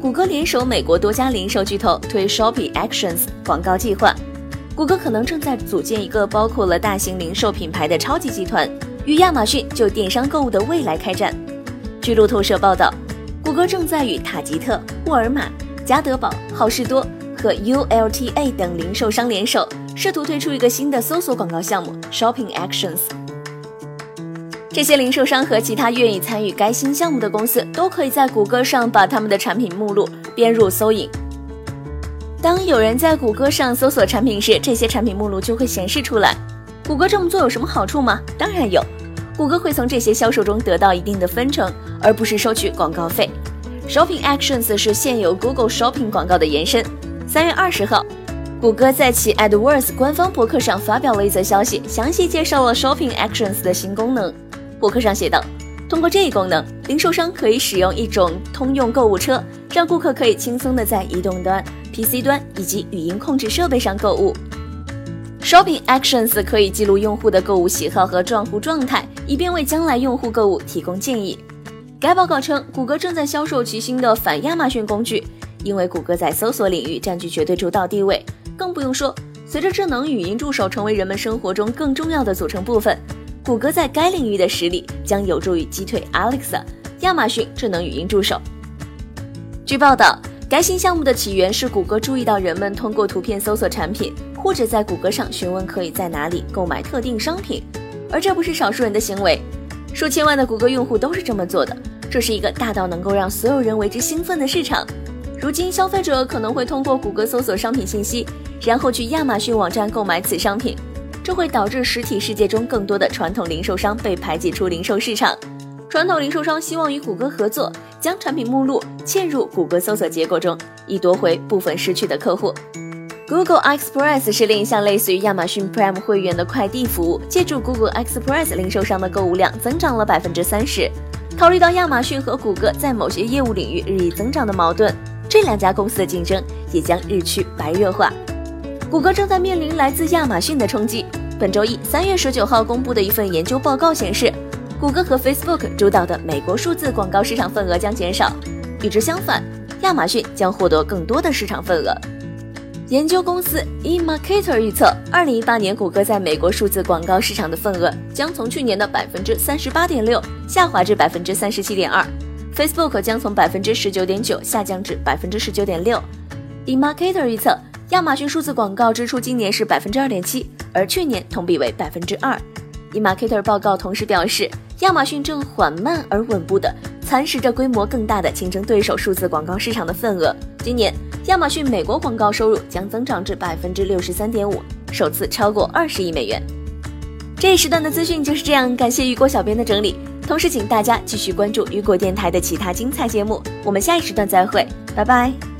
谷歌联手美国多家零售巨头推 Shopping Actions 广告计划。谷歌可能正在组建一个包括了大型零售品牌的超级集团，与亚马逊就电商购物的未来开战。据路透社报道，谷歌正在与塔吉特、沃尔玛、加德堡、好事多和 ULTA 等零售商联手。试图推出一个新的搜索广告项目 Shopping Actions。这些零售商和其他愿意参与该新项目的公司都可以在谷歌上把他们的产品目录编入搜引。当有人在谷歌上搜索产品时，这些产品目录就会显示出来。谷歌这么做有什么好处吗？当然有，谷歌会从这些销售中得到一定的分成，而不是收取广告费。Shopping Actions 是现有 Google Shopping 广告的延伸。三月二十号。谷歌在其 AdWords 官方博客上发表了一则消息，详细介绍了 Shopping Actions 的新功能。博客上写道：“通过这一功能，零售商可以使用一种通用购物车，让顾客可以轻松地在移动端、PC 端以及语音控制设备上购物。Shopping Actions 可以记录用户的购物喜好和账户状态，以便为将来用户购物提供建议。”该报告称，谷歌正在销售其新的反亚马逊工具，因为谷歌在搜索领域占据绝对主导地位。更不用说，随着智能语音助手成为人们生活中更重要的组成部分，谷歌在该领域的实力将有助于击退 Alexa，亚马逊智能语音助手。据报道，该新项目的起源是谷歌注意到人们通过图片搜索产品，或者在谷歌上询问可以在哪里购买特定商品，而这不是少数人的行为，数千万的谷歌用户都是这么做的。这是一个大到能够让所有人为之兴奋的市场。如今，消费者可能会通过谷歌搜索商品信息。然后去亚马逊网站购买此商品，这会导致实体世界中更多的传统零售商被排挤出零售市场。传统零售商希望与谷歌合作，将产品目录嵌入谷歌搜索结果中，以夺回部分失去的客户。Google Express 是另一项类似于亚马逊 Prime 会员的快递服务，借助 Google Express 零售商的购物量增长了百分之三十。考虑到亚马逊和谷歌在某些业务领域日益增长的矛盾，这两家公司的竞争也将日趋白热化。谷歌正在面临来自亚马逊的冲击。本周一，三月十九号公布的一份研究报告显示，谷歌和 Facebook 主导的美国数字广告市场份额将减少。与之相反，亚马逊将获得更多的市场份额。研究公司 eMarketer 预测，二零一八年谷歌在美国数字广告市场的份额将从去年的百分之三十八点六下滑至百分之三十七点二，Facebook 将从百分之十九点九下降至百分之十九点六。eMarketer 预测。亚马逊数字广告支出今年是百分之二点七，而去年同比为百分之二。eMarketer 报告同时表示，亚马逊正缓慢而稳步地蚕食着规模更大的竞争对手数字广告市场的份额。今年，亚马逊美国广告收入将增长至百分之六十三点五，首次超过二十亿美元。这一时段的资讯就是这样，感谢雨果小编的整理。同时，请大家继续关注雨果电台的其他精彩节目。我们下一时段再会，拜拜。